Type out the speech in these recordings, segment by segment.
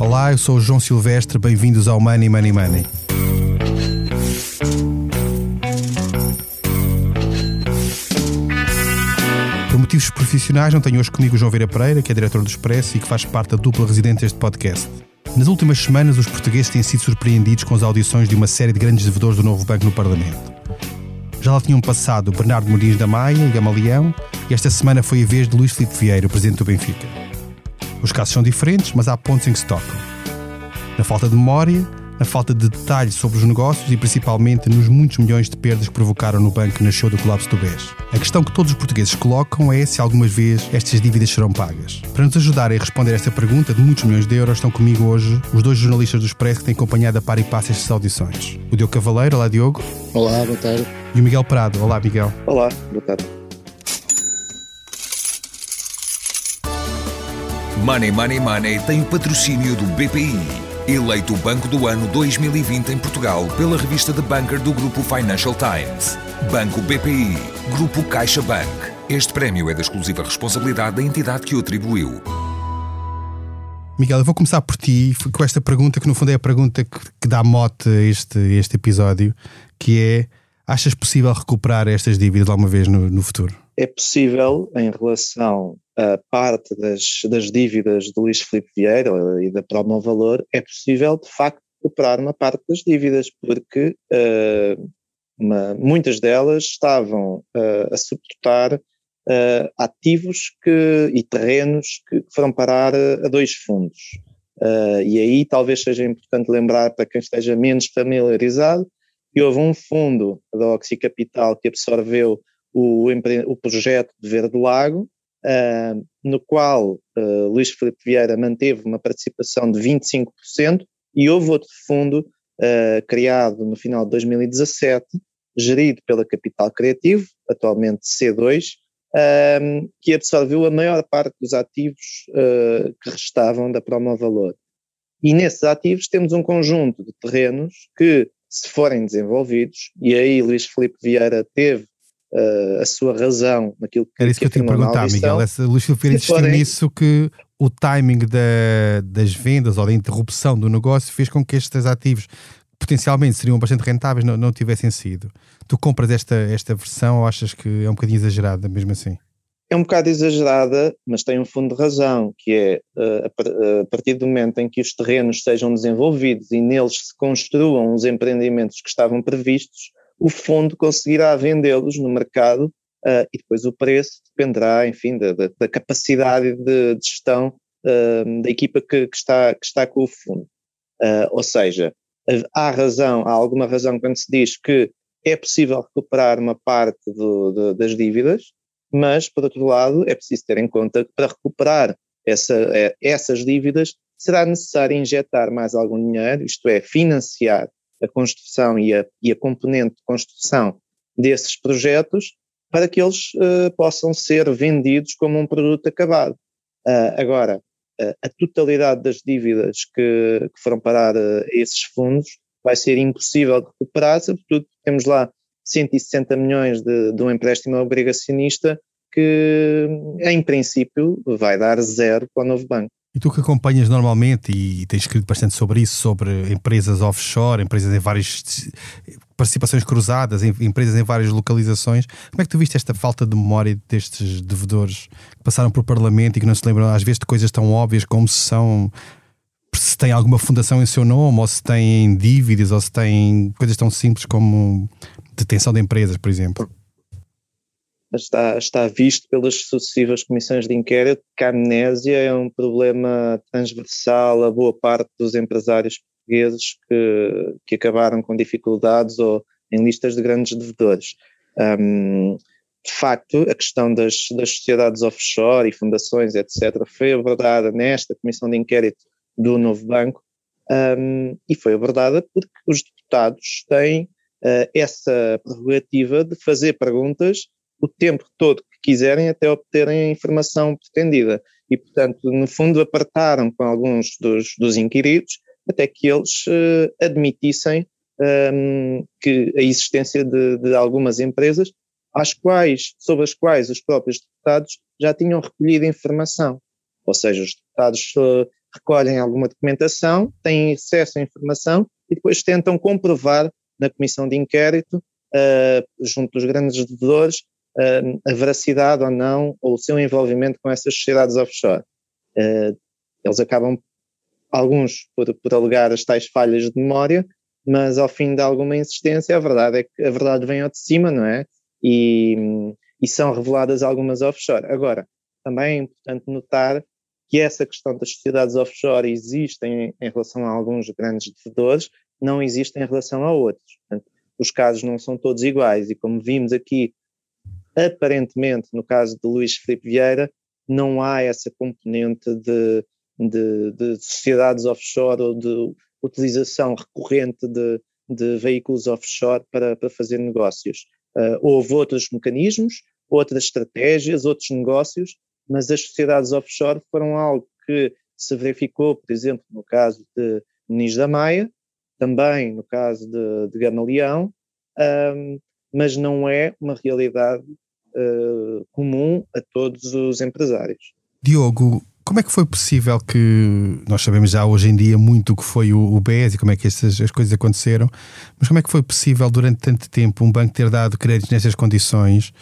Olá, eu sou o João Silvestre, bem-vindos ao Money Money Money. Por motivos profissionais, não tenho hoje comigo o João Vera Pereira, que é diretor do Expresso e que faz parte da dupla residente deste podcast. Nas últimas semanas, os portugueses têm sido surpreendidos com as audições de uma série de grandes devedores do novo banco no Parlamento. Já lá tinham passado Bernardo Muniz da Maia e Gamaleão, e esta semana foi a vez de Luís Filipe Vieira, presidente do Benfica. Os casos são diferentes, mas há pontos em que se tocam. Na falta de memória, na falta de detalhes sobre os negócios e principalmente nos muitos milhões de perdas que provocaram no banco que nasceu do colapso do BES. A questão que todos os portugueses colocam é se algumas vezes estas dívidas serão pagas. Para nos ajudar a responder a esta pergunta de muitos milhões de euros, estão comigo hoje os dois jornalistas do Expresso que têm acompanhado a par e passo estas audições. O Diogo Cavaleiro, olá Diogo. Olá, boa tarde. E o Miguel Prado, olá Miguel. Olá, boa tarde. Money Money Money tem o patrocínio do BPI, eleito o Banco do Ano 2020 em Portugal pela revista The Banker do Grupo Financial Times. Banco BPI, Grupo CaixaBank. Este prémio é da exclusiva responsabilidade da entidade que o atribuiu. Miguel, eu vou começar por ti com esta pergunta, que no fundo é a pergunta que, que dá mote a este, este episódio, que é, achas possível recuperar estas dívidas alguma vez no, no futuro? É possível, em relação parte das, das dívidas de Luís Filipe Vieira e da Promo Valor, é possível, de facto, recuperar uma parte das dívidas, porque uh, uma, muitas delas estavam uh, a suportar uh, ativos que, e terrenos que foram parar a, dois fundos. e aí talvez seja importante lembrar para quem esteja menos familiarizado que houve um fundo da Oxy Capital que absorveu o, o projeto de Verde Lago, uh, no qual uh, Luís Filipe Vieira manteve uma participação de 25%, e houve outro fundo uh, criado no final de 2017, gerido pela Capital Criativo, atualmente C2, que absorveu a maior parte dos ativos que restavam da Promo Valor. E nesses ativos temos um conjunto de terrenos que, se forem desenvolvidos, e aí Luís Filipe Vieira teve uh, a sua razão naquilo que Era isso que, que eu tinha perguntar, Miguel. Essa, Luís Filipe insistiu forem... nisso que o timing da, das vendas ou da interrupção do negócio fez com que estes ativos potencialmente seriam bastante rentáveis não, não tivessem sido. Tu compras esta, esta versão ou achas que é um bocadinho exagerada mesmo assim? É um bocado exagerada, mas tem um fundo de razão, que é uh, a partir do momento em que os terrenos sejam desenvolvidos e neles se construam os empreendimentos que estavam previstos, o fundo conseguirá vendê-los no mercado uh, e depois o preço dependerá, enfim, da, da, da capacidade de, de gestão uh, da equipa que, que, está, que está com o fundo. Uh, ou seja, há razão, há alguma razão quando se diz que é possível recuperar uma parte do, do, das dívidas, mas, por outro lado, é preciso ter em conta que para recuperar essa, é, essas dívidas será necessário injetar mais algum dinheiro, isto é, financiar a construção e a, e a componente de construção desses projetos para que eles uh, possam ser vendidos como um produto acabado. Uh, agora, uh, a totalidade das dívidas que, que foram parar a esses fundos vai ser impossível de recuperar, sobretudo temos lá 160 milhões de, de um empréstimo obrigacionista que, em princípio, vai dar zero para o novo banco. E tu que acompanhas normalmente e tens escrito bastante sobre isso, sobre empresas offshore, empresas em várias participações cruzadas, empresas em várias localizações, como é que tu viste esta falta de memória destes devedores que passaram por Parlamento e que não se lembram às vezes de coisas tão óbvias como se são se tem alguma fundação em seu nome, ou se têm dívidas, ou se têm coisas tão simples como detenção de empresas, por exemplo? Está, está visto pelas sucessivas comissões de inquérito que a amnésia é um problema transversal a boa parte dos empresários portugueses que, que acabaram com dificuldades ou em listas de grandes devedores. Um, de facto, a questão das, das sociedades offshore e fundações, etc., foi abordada nesta comissão de inquérito do novo banco um, e foi abordada porque os deputados têm uh, essa prerrogativa de fazer perguntas o tempo todo que quiserem até obterem a informação pretendida. E, portanto, no fundo, apartaram com alguns dos, dos inquiridos até que eles uh, admitissem um, ehm, que a existência de, de, algumas empresas às quais, sobre as quais os próprios deputados já tinham recolhido informação. Ou seja, os deputados uh, recolhem alguma documentação, têm acesso à informação e depois tentam comprovar na comissão de inquérito, uh, junto dos grandes devedores, a veracidade ou não, ou o seu envolvimento com essas sociedades offshore. Uh, eles acabam, alguns, por, por alegar as tais falhas de memória, mas ao fim de alguma insistência, a verdade é que a verdade vem ao de cima, não é? E, e são reveladas algumas offshore. Agora, também é importante notar que essa questão das sociedades offshore existe em, em relação a alguns grandes devedores, não existe em relação a outros. Portanto, os casos não são todos iguais e como vimos aqui, aparentemente, no caso de Luís Filipe Vieira, não há essa componente de, de, de sociedades offshore ou de utilização recorrente de, de veículos offshore para, para fazer negócios. Uh, houve outros mecanismos, outras estratégias, outros negócios, mas as sociedades offshore foram algo que se verificou, por exemplo, no caso de Muniz da Maia, também no caso de, de Gamaleão, um, mas não é uma realidade uh, comum a todos os empresários. Diogo, como é que foi possível que nós sabemos já hoje em dia muito o que foi o, o BES e como é que essas as coisas aconteceram, mas como é que foi possível durante tanto tempo um banco ter dado créditos nestas condições,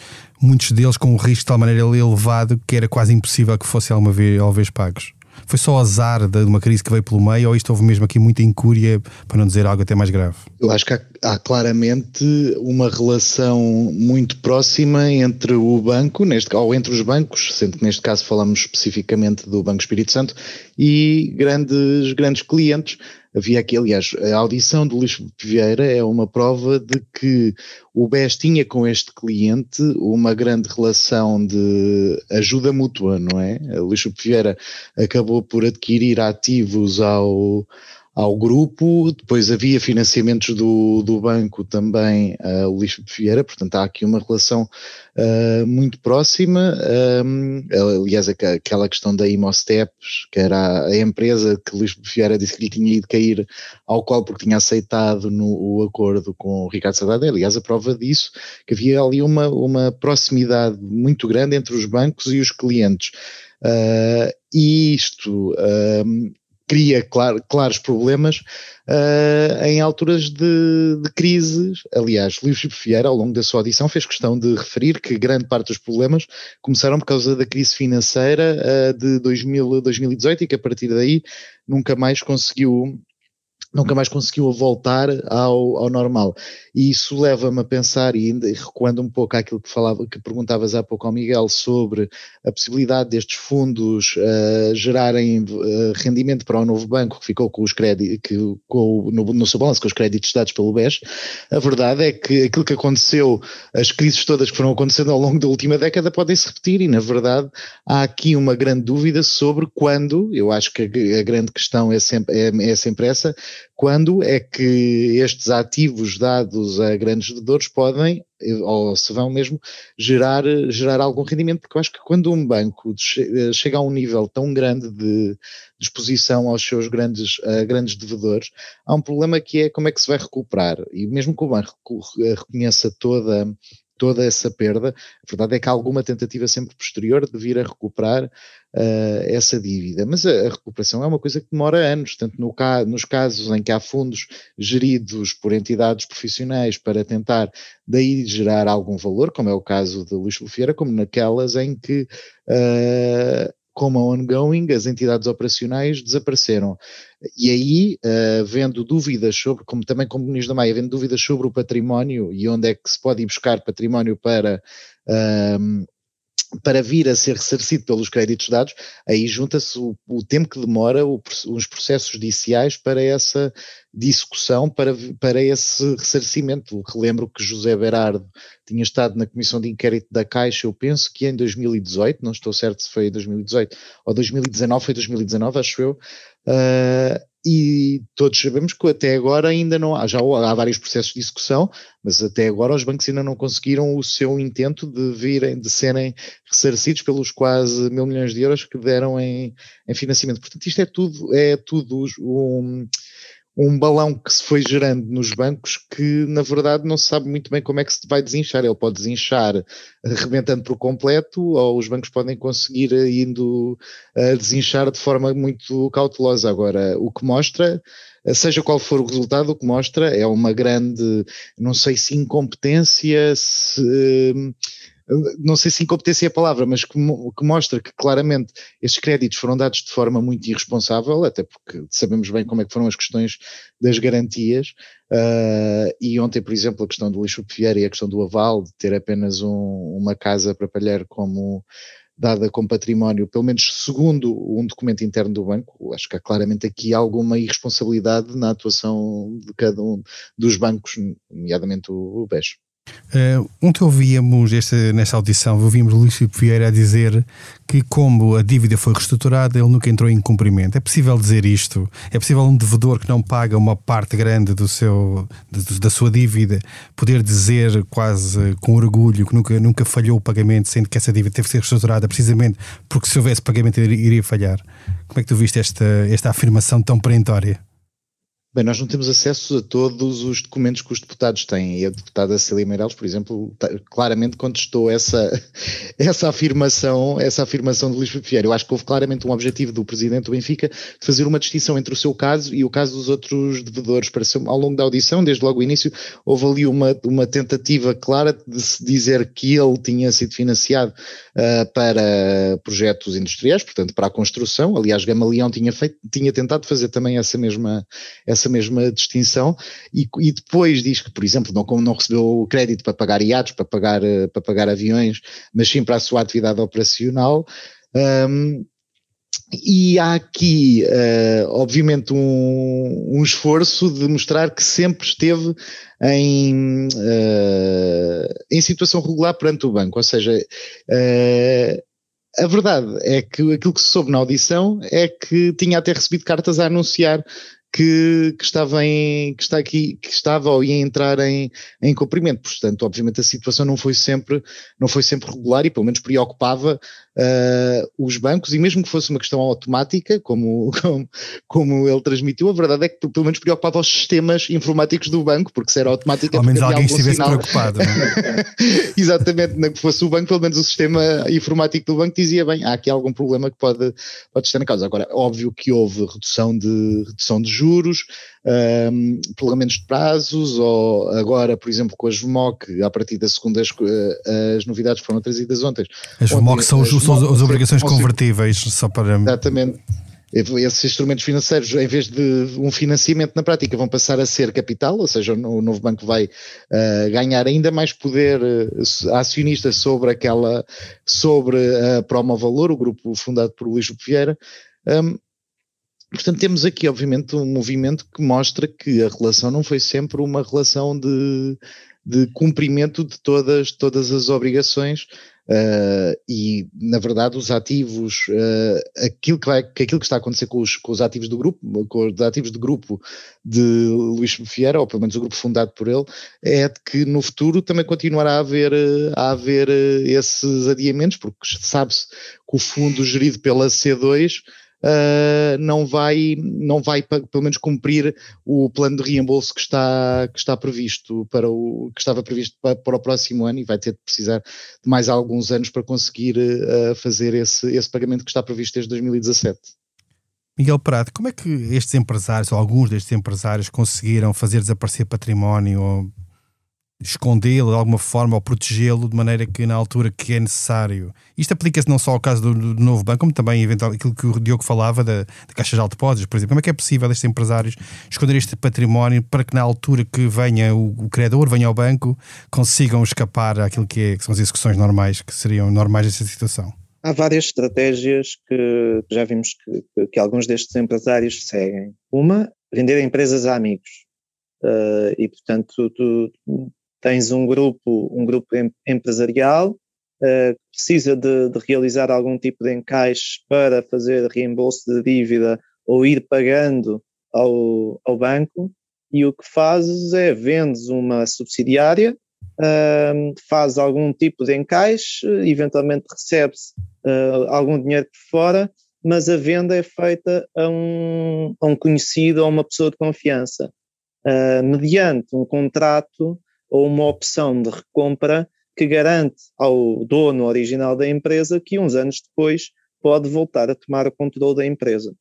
muitos deles com o risco de tal maneira elevado que era quase impossível que fossem alguma vez, alguma vez pagos? Foi só azar de uma crise que veio pelo meio ou isto houve mesmo aqui muita incúria, para não dizer algo até mais grave? Eu acho que há, há claramente uma relação muito próxima entre o banco, neste, ou entre os bancos, sendo que neste caso falamos especificamente do Banco Espírito Santo, e grandes, grandes clientes havia aqui, aliás, a audição do Luís Vieira é uma prova de que o BES tinha com este cliente uma grande relação de ajuda mútua, não é? O Luís Vieira acabou por adquirir ativos ao, ao grupo, depois havia financiamentos do, do banco também uh, o Luís Vieira, portanto há aqui uma relação uh, muito próxima, aliás aquela questão da Imosteps, que era a empresa que Luís Vieira disse que lhe tinha ido cair ao qual porque tinha aceitado no o acordo com o Ricardo Saudade, aliás a prova disso, que havia ali uma, uma proximidade muito grande entre os bancos e os clientes. Uh, e isto cria clar, claros problemas uh, em alturas de, de crises. Aliás, Luís Vieira, ao longo da sua audição, fez questão de referir que grande parte dos problemas começaram por causa da crise financeira uh, de 2000, 2018 e que a partir daí nunca mais conseguiu nunca mais conseguiu voltar ao, ao normal. E isso leva-me a pensar, e recuando um pouco àquilo que falava, que perguntavas há pouco ao Miguel sobre a possibilidade destes fundos uh, gerarem uh, rendimento para o novo banco que ficou com os créditos, que, com, no, no seu balanço com os créditos dados pelo BES, a verdade é que aquilo que aconteceu, as crises todas que foram acontecendo ao longo da última década podem se repetir, e na verdade há aqui uma grande dúvida sobre quando, eu acho que a, a grande questão é sempre, é, é sempre essa, quando é que estes ativos dados a grandes devedores podem, ou se vão mesmo, gerar, gerar algum rendimento, porque eu acho que quando um banco chega a um nível tão grande de, exposição aos seus grandes, grandes devedores, há um problema que é como é que se vai recuperar, e mesmo que o banco reconheça toda toda essa perda, a verdade é que há alguma tentativa sempre posterior de vir a recuperar uh, essa dívida. Mas a, a, recuperação é uma coisa que demora anos, tanto no ca nos casos em que há fundos geridos por entidades profissionais para tentar daí gerar algum valor, como é o caso de Luís Lufeira, como naquelas em que uh, como a ongoing, as entidades operacionais desapareceram. E aí, uh, vendo dúvidas sobre, como também como Muniz da Maia, vendo dúvidas sobre o património e onde é que se pode ir buscar património para uh, para vir a ser ressarcido pelos créditos dados, aí junta-se o, o, tempo que demora o, os processos judiciais para essa discussão, para, para esse ressarcimento. Relembro que José Berardo tinha estado na comissão de inquérito da Caixa, eu penso que em 2018, não estou certo se foi em 2018 ou 2019, foi 2019, acho eu, uh, e todos sabemos que até agora ainda não há, já há vários processos de discussão, mas até agora os bancos ainda não conseguiram o seu intento de virem, de serem ressarcidos pelos quase mil milhões de euros que deram em, em financiamento. Portanto, isto é tudo, é tudo um, um balão que se foi gerando nos bancos que na verdade não se sabe muito bem como é que se vai desinchar. Ele pode desinchar arrebentando por completo ou os bancos podem conseguir indo a desinchar de forma muito cautelosa. Agora, o que mostra seja qual for o resultado, o que mostra é uma grande, não sei se incompetência, se não sei se incompetência é a palavra, mas que, que, mostra que claramente estes créditos foram dados de forma muito irresponsável, até porque sabemos bem como é que foram as questões das garantias, uh, e ontem, por exemplo, a questão do lixo Vieira e a questão do aval, de ter apenas um, uma casa para palhar como dada como património, pelo menos segundo um documento interno do banco, acho que há claramente aqui alguma irresponsabilidade na atuação de cada um dos bancos, nomeadamente o, o BES. Uh, ontem ouvíamos esta, nesta audição, ouvimos Luís Filipe Vieira a dizer que como a dívida foi reestruturada, ele nunca entrou em cumprimento. É possível dizer isto? É possível um devedor que não paga uma parte grande do seu, da sua dívida poder dizer quase com orgulho que nunca, nunca falhou o pagamento, sendo que essa dívida teve que ser reestruturada precisamente porque se houvesse pagamento iria falhar? Como é que tu viste esta, esta afirmação tão perentória? Bem, nós não temos acesso a todos os documentos que os deputados têm e a deputada Célia Meirelles, por exemplo, claramente contestou essa, essa afirmação, essa afirmação de Luís Filipe Vieira. Eu acho que houve claramente um objetivo do presidente do Benfica de fazer uma distinção entre o seu caso e o caso dos outros devedores. Pareceu, ao longo da audição, desde logo o início, houve ali uma, uma tentativa clara de se dizer que ele tinha sido financiado uh, para projetos industriais, portanto para a construção. Aliás, Gamaleão tinha, feito, tinha tentado fazer também essa mesma essa mesma distinção e, e, depois diz que, por exemplo, não, não recebeu crédito para pagar iates, para pagar, eh, para pagar aviões, mas sim para a sua atividade operacional. Um, e há aqui, uh, obviamente, um, um, esforço de mostrar que sempre esteve em, uh, em situação regular perante o banco, ou seja, uh, a verdade é que aquilo que se soube na audição é que tinha até recebido cartas a anunciar que, que, estava em, que está aqui, que estava ou ia entrar em, em cumprimento. Portanto, obviamente a situação não foi sempre, não foi sempre regular e pelo menos preocupava uh, os bancos, e mesmo que fosse uma questão automática, como, como, como, ele transmitiu, a verdade é que pelo menos preocupava os sistemas informáticos do banco, porque se era automática. Ao menos alguém estivesse sinal. preocupado. É? Exatamente, não que fosse o banco, pelo menos o sistema informático do banco dizia bem, há aqui algum problema que pode, pode estar na causa. Agora, óbvio que houve redução de, redução de juros, um, prolongamentos de prazos, ou agora, por exemplo, com as VMOC, a partir da segunda, as, eh, as novidades foram trazidas ontem. As VMOC são, as, são as obrigações convertíveis, só para. Exatamente. Esses instrumentos financeiros, em vez de um financiamento na prática, vão passar a ser capital, ou seja, o novo banco vai uh, ganhar ainda mais poder uh, acionista sobre aquela, sobre a Promo Valor, o grupo fundado por Luís Vieira. Um, Portanto, temos aqui, obviamente, um movimento que mostra que a relação não foi sempre uma relação de, de cumprimento de todas, todas as obrigações. Uh, e, na verdade, os ativos, uh, aquilo, que vai, que aquilo que está a acontecer com os, com os ativos do grupo, com os ativos do grupo de Luís Vieira, ou pelo menos o grupo fundado por ele, é de que no futuro também continuará a haver, a haver esses adiamentos, porque sabe-se que o fundo gerido pela C2 uh, não vai, não vai pelo menos cumprir o plano de reembolso que está, que está previsto para o que estava previsto para, para o próximo ano e vai ter de precisar de mais alguns anos para conseguir uh, fazer esse, esse pagamento que está previsto desde 2017. Miguel Prado, como é que estes empresários, ou alguns destes empresários, conseguiram fazer desaparecer património escondê-lo de alguma forma ou protegê-lo de maneira que na altura que é necessário. Isto aplica-se não só ao caso do, do, novo banco, como também eventual, aquilo que o Diogo falava da, da Caixa de Depósitos, por exemplo. Como é que é possível estes empresários esconder este património para que na altura que venha o, o credor, venha ao banco, consigam escapar àquilo que, é, que são as execuções normais, que seriam normais nessa situação? Há várias estratégias que já vimos que, que, que alguns destes empresários seguem. Uma, vender empresas a amigos. Uh, e portanto tu, tens um grupo, um grupo empresarial uh, que precisa de, de, realizar algum tipo de encaixe para fazer reembolso de dívida ou ir pagando ao, ao banco, e o que fazes é vendes uma subsidiária, uh, faz algum tipo de encaixe, eventualmente recebe-se uh, algum dinheiro por fora mas a venda é feita a um, a um conhecido ou uma pessoa de confiança, uh, mediante um contrato ou uma opção de recompra que garante ao dono original da empresa que uns anos depois pode voltar a tomar o controle da empresa.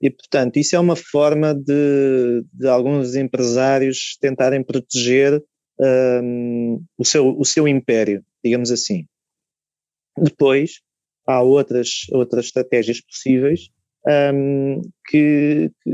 E, portanto, isso é uma forma de, de alguns empresários tentarem proteger um, o, seu, o seu império, digamos assim. Depois, há outras, outras estratégias possíveis um, que, que,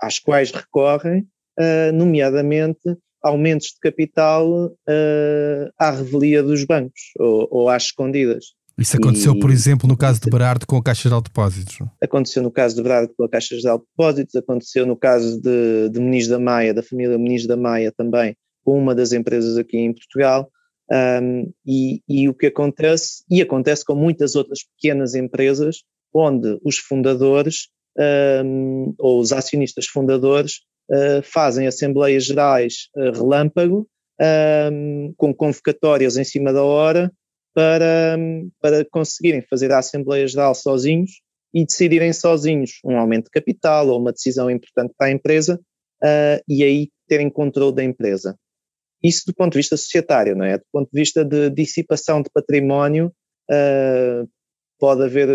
às quais recorrem, uh, nomeadamente aumentos de capital uh, à revelia dos bancos ou, ou às escondidas. Isso aconteceu, e, por exemplo, no caso de Berardo com a Caixa de Depósitos? Aconteceu no caso de Berardo com a Caixa de Depósitos, aconteceu no caso de, de Muniz da Maia, da família Muniz da Maia também, com uma das empresas aqui em Portugal. Um, e, e, o que acontece, e acontece com muitas outras pequenas empresas, onde os fundadores um, ou os acionistas fundadores uh, fazem assembleias gerais uh, relâmpago, um, com convocatórias em cima da hora, para, para conseguirem fazer a Assembleia Geral sozinhos e decidirem sozinhos um aumento de capital ou uma decisão importante para a empresa uh, e aí terem controle da empresa. Isso do ponto de vista societário, não é? Do ponto de vista de dissipação de património, uh, pode haver,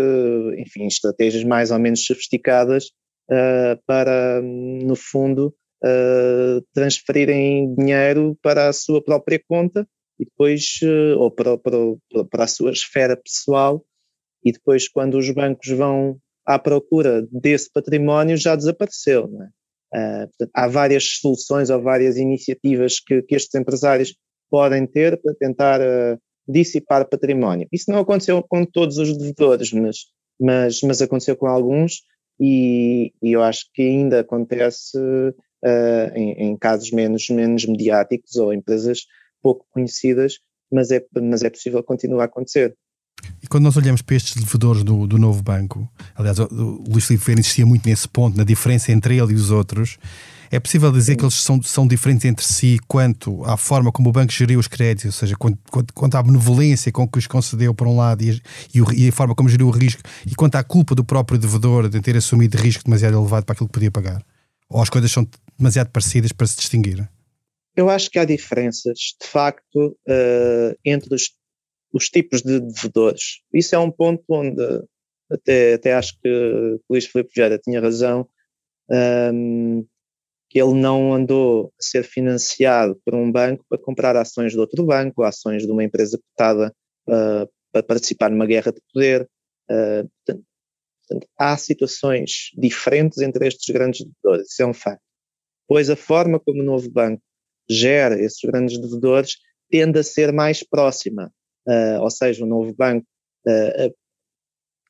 enfim, estratégias mais ou menos sofisticadas uh, para, no fundo, uh, transferirem dinheiro para a sua própria conta e depois, uh, ou para, para, para a sua esfera pessoal, e depois, quando os bancos vão à procura desse património, já desapareceu. É? Portanto, há várias soluções ou várias iniciativas que, que estes empresários podem ter para tentar dissipar património. Isso não aconteceu com todos os devedores, mas, mas, mas aconteceu com alguns e, e eu acho que ainda acontece uh, em, em, casos menos, menos mediáticos ou empresas pouco conhecidas, mas é, mas é possível continuar a acontecer. E quando nós olhamos para estes devedores do, do novo banco, aliás, o, o Luís Filipe Vieira insistia muito nesse ponto, na diferença entre ele e os outros, é possível dizer Sim. que eles são, são diferentes entre si quanto à forma como o banco geriu os créditos, ou seja, quanto, quanto, quanto à benevolência com que os concedeu por um lado e, e, o, e, a forma como geriu o risco, e quanto à culpa do próprio devedor de ter assumido risco demasiado elevado para aquilo que podia pagar? Ou as coisas são demasiado parecidas para se distinguir? Eu acho que há diferenças, de facto, uh, entre os, os tipos de devedores. Isso é um ponto onde até, até acho que o Luís Filipe Vieira tinha razão. Um, ehm, ele não andou a ser financiado por um banco para comprar ações de outro banco, ações de uma empresa cotada uh, para participar numa guerra de poder. Uh, portanto, portanto, há situações diferentes entre estes grandes devedores, isso é um facto. Pois a forma como o novo banco gera esses grandes devedores tende a ser mais próxima, uh, ou seja, o novo banco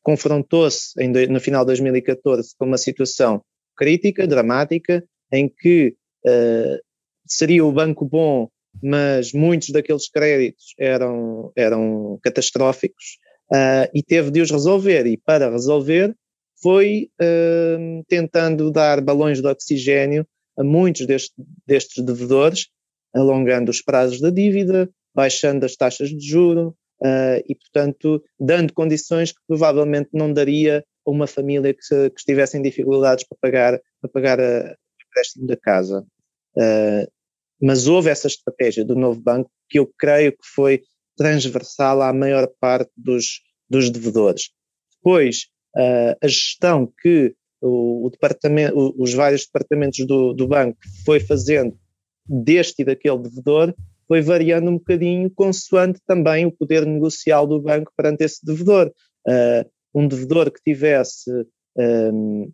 confrontou-se no final de 2014 com uma situação crítica, dramática, em que uh, seria o banco bom, mas muitos daqueles créditos eram, eram catastróficos uh, e teve de os resolver. E para resolver, foi uh, tentando dar balões de oxigênio a muitos deste, destes devedores, alongando os prazos da dívida, baixando as taxas de juro uh, e, portanto, dando condições que provavelmente não daria a uma família que, que estivesse em dificuldades para pagar, para pagar a, empréstimo da casa. Uh, mas houve essa estratégia do novo banco que eu creio que foi transversal à maior parte dos, dos devedores. Depois, uh, a gestão que o, o departamento, os vários departamentos do, do banco foi fazendo deste e daquele devedor foi variando um bocadinho consoante também o poder negocial do banco perante esse devedor. Uh, um devedor que tivesse um,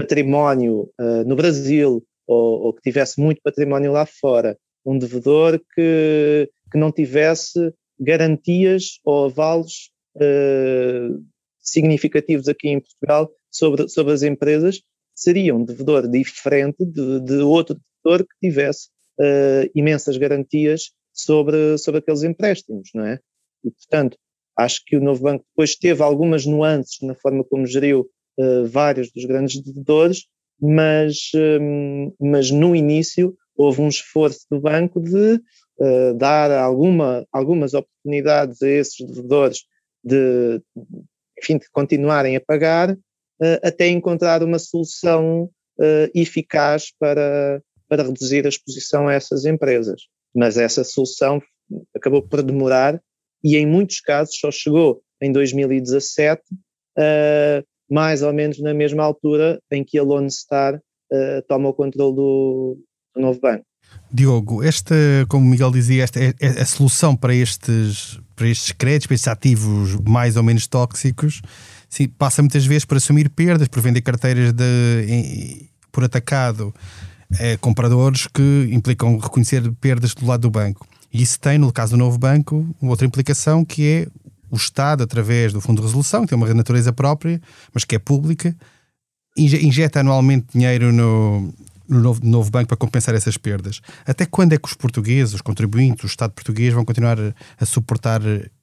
património uh, no Brasil ou, ou, que tivesse muito património lá fora, um devedor que, que não tivesse garantias ou avalos uh, significativos aqui em Portugal sobre, sobre as empresas, seria um devedor diferente de, de outro devedor que tivesse uh, imensas garantias sobre, sobre aqueles empréstimos, não é? E, portanto, acho que o novo banco depois teve algumas nuances na forma como geriu uh, vários dos grandes devedores, mas, um, mas no início houve um esforço do banco de uh, dar alguma, algumas oportunidades a esses devedores de, enfim, de continuarem a pagar, até encontrar uma solução eficaz para, para reduzir a exposição a essas empresas. Mas essa solução acabou por demorar e em muitos casos só chegou em 2017, uh, mais ou menos na mesma altura em que a Lone Star uh, toma o controle do, do, novo banco. Diogo, esta, como o Miguel dizia, esta é, é a solução para estes, para estes créditos, para estes ativos mais ou menos tóxicos, sim, passa muitas vezes por assumir perdas, por vender carteiras de, em, por atacado a compradores que implicam reconhecer perdas do lado do banco. E isso tem, no caso do novo banco, outra implicação que é o Estado, através do Fundo de Resolução, que tem uma natureza própria, mas que é pública, injeta anualmente dinheiro no, no novo, novo, banco para compensar essas perdas. Até quando é que os portugueses, os contribuintes, o Estado português vão continuar a suportar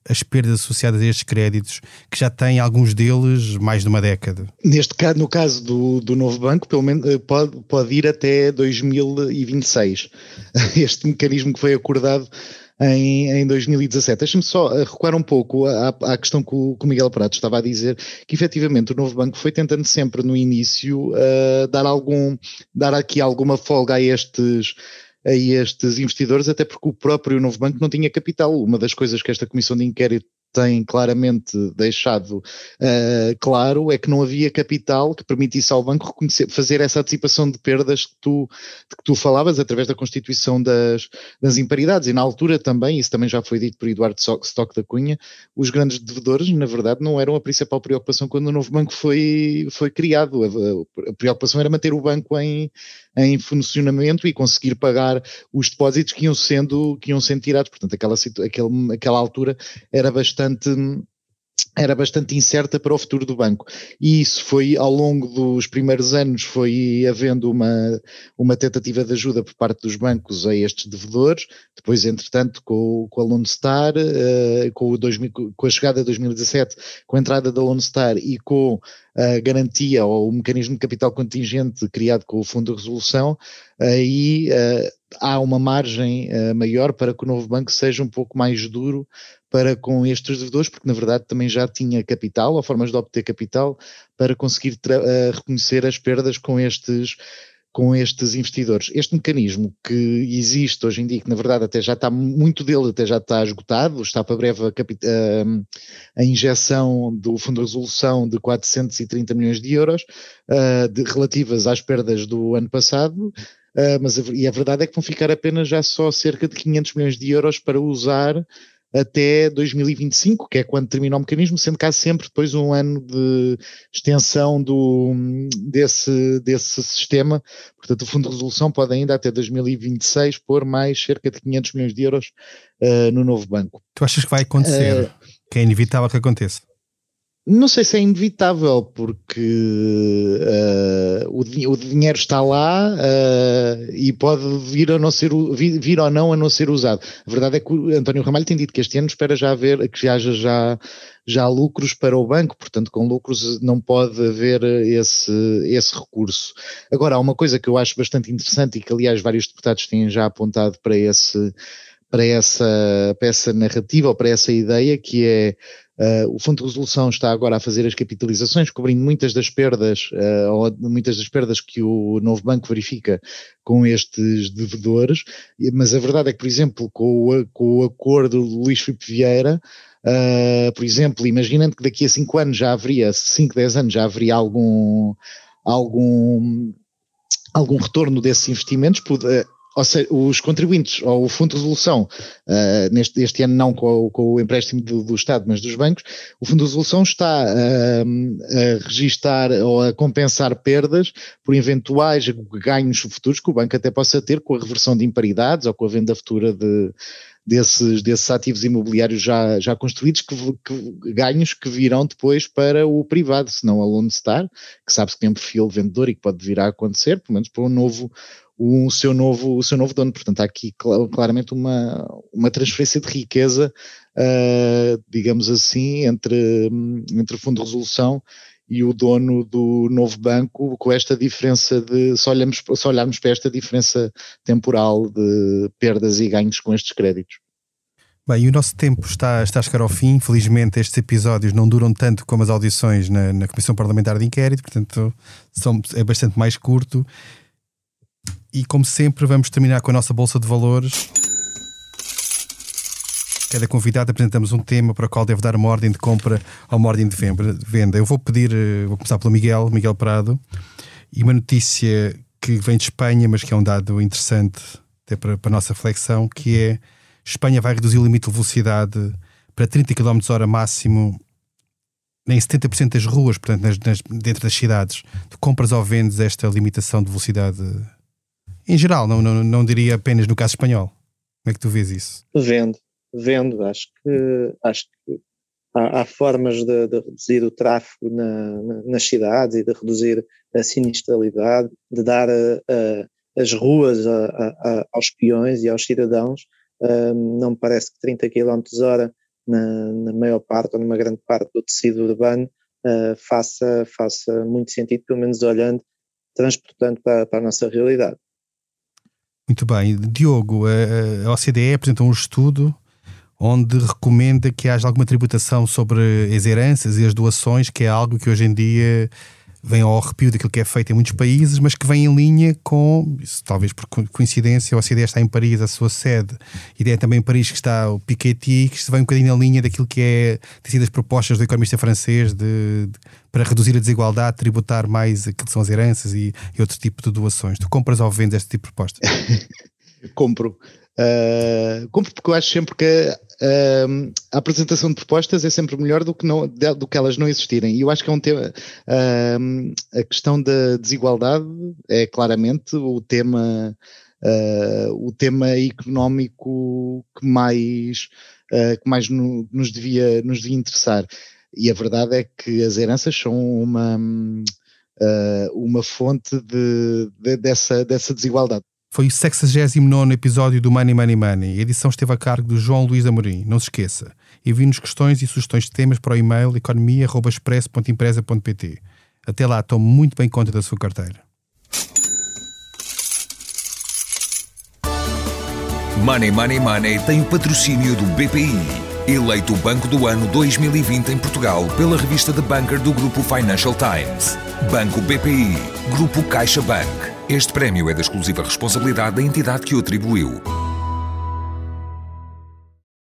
as perdas associadas a estes créditos, que já têm alguns deles mais de uma década? Neste caso, no caso do, do novo banco, pelo menos eh, pode, pode ir até 2026. Este mecanismo que foi acordado em, em 2017. Deixa-me só eh, recuar um pouco à, à questão que o, que o, Miguel Prato estava a dizer, que efetivamente o novo banco foi tentando sempre no início uh, dar algum, dar aqui alguma folga a estes a estes investidores, até porque o próprio novo banco não tinha capital. Uma das coisas que esta comissão de inquérito tem claramente deixado uh, claro é que não havia capital que permitisse ao banco fazer essa antecipação de perdas que tu, que tu falavas através da constituição das, das imparidades. E na altura também, isso também já foi dito por Eduardo Stock da Cunha, os grandes devedores, na verdade, não eram a principal preocupação quando o novo banco foi, foi criado. A, a preocupação era manter o banco em, em funcionamento e conseguir pagar os depósitos que iam sendo, que iam sendo tirados. Portanto, aquela, aquela altura era bastante era bastante incerta para o futuro do banco. E isso foi, ao longo dos primeiros anos, foi havendo uma, uma tentativa de ajuda por parte dos bancos a estes devedores, depois, entretanto, com, com a Lone Star, uh, com, o 2000, com a chegada de 2017, com a entrada da Lone Star e com a garantia ou o mecanismo de capital contingente criado com o Fundo de Resolução, aí uh, há uma margem uh, maior para que o novo banco seja um pouco mais duro para com estes devedores, porque na verdade também já tinha capital, ou formas de obter capital, para conseguir uh, reconhecer as perdas com estes com estes investidores. Este mecanismo que existe hoje em dia, que na verdade até já está, muito dele até já está esgotado, está para breve a, a, a injeção do Fundo de Resolução de 430 milhões de euros, uh, de, relativas às perdas do ano passado, uh, mas a, e a verdade é que vão ficar apenas já só cerca de 500 milhões de euros para usar até 2025, que é quando termina o mecanismo, sendo que há sempre depois um ano de extensão do, desse, desse sistema. Portanto, o Fundo de Resolução pode ainda até 2026 pôr mais cerca de 500 milhões de euros uh, no novo banco. Tu achas que vai acontecer? Uh, que é inevitável que aconteça? Não sei se é inevitável, porque uh, o, o, dinheiro está lá uh, e pode vir, a não ser, vir, vir, ou não a não ser usado. A verdade é que António Ramalho tem dito que este ano espera já haver, que haja já, já lucros para o banco, portanto, com lucros não pode haver esse, esse recurso. Agora, há uma coisa que eu acho bastante interessante e que, aliás, vários deputados têm já apontado para esse para essa, para essa narrativa ou para essa ideia que é Uh, o Fundo de Resolução está agora a fazer as capitalizações, cobrindo muitas das perdas, uh, ou muitas das perdas que o novo banco verifica com estes devedores, mas a verdade é que, por exemplo, com o, com o acordo de Luís Filipe Vieira, uh, por exemplo, imaginando que daqui a 5 anos já haveria, 5, 10 anos já haveria algum, algum algum retorno desses investimentos, ou seja, os contribuintes ou o Fundo de Resolução, uh, neste este ano não com, com o empréstimo do, do, Estado, mas dos bancos, o Fundo de Resolução está uh, a registar ou a compensar perdas por eventuais ganhos futuros que o banco até possa ter com a reversão de imparidades ou com a venda futura de, desses, desses ativos imobiliários já, já construídos, que, que, ganhos que virão depois para o privado, se não a Lone Star, que sabe que tem um perfil vendedor e que pode vir a acontecer, pelo menos para um novo o seu novo, o seu novo dono. Portanto, há aqui claramente uma, uma transferência de riqueza, uh, digamos assim, entre, entre o Fundo de Resolução e o dono do novo banco, com esta diferença de, se olharmos, se olharmos para esta diferença temporal de perdas e ganhos com estes créditos. Bem, e o nosso tempo está, está a chegar ao fim. Felizmente, estes episódios não duram tanto como as audições na, na Comissão Parlamentar de Inquérito, portanto, são, é bastante mais curto. E como sempre, vamos terminar com a nossa Bolsa de Valores. Cada convidado apresentamos um tema para o qual deve dar uma ordem de compra ou uma ordem de venda. Eu vou pedir, eh, vou começar pelo Miguel, Miguel Prado, e uma notícia que vem de Espanha, mas que é um dado interessante até para, para a nossa reflexão, que é Espanha vai reduzir o limite de velocidade para 30 km hora máximo em 70% das ruas, portanto, nas, nas, dentro das cidades. Tu compras ou vendes esta limitação de velocidade em geral, não, não, não diria apenas no caso espanhol. Como é que tu vês isso? Vendo, vendo. Acho que, acho que há, há formas de, de, reduzir o tráfego na, na, nas cidades e de reduzir a sinistralidade, de dar a, a, as ruas a, aos peões e aos cidadãos não me parece que 30 km hora na, na, maior parte ou numa grande parte do tecido urbano uh, faça, faça muito sentido, pelo menos olhando, transportando para, para a nossa realidade. Muito bem. Diogo, a OCDE apresentou um estudo onde recomenda que haja alguma tributação sobre as heranças e as doações, que é algo que hoje em dia vem ao arrepio daquilo que é feito em muitos países, mas que vem em linha com, isso, talvez por coincidência, a OCDE está em Paris, a sua sede, e é também em Paris que está o Piketty, que vem um bocadinho na linha daquilo que é, tem sido as propostas do economista francês de, de, para reduzir a desigualdade, tributar mais aquilo que são as heranças e, e outro tipo de doações. Tu compras ou vendes este tipo de proposta? Compro. Uh, porque eu acho sempre que uh, a apresentação de propostas é sempre melhor do que, não, do que elas não existirem. E eu acho que é um tema. Uh, a questão da desigualdade é claramente o tema. o tema económico que mais, que mais no, nos, devia, nos devia interessar. E a verdade é que as heranças são uma, uma fonte de, de, dessa, dessa desigualdade. Foi o 69 episódio do Money Money Money. A edição esteve a cargo do João Luís Amorim. Não se esqueça. Envie-nos questões e sugestões de temas para o e-mail economia.express.empresa.pt. Até lá, tome muito bem conta da sua carteira. Money Money Money tem o patrocínio do BPI, eleito Banco do Ano 2020 em Portugal pela revista The Banker do Grupo Financial Times. Banco BPI, Grupo CaixaBank. Este prémio é da exclusiva responsabilidade da entidade que o atribuiu.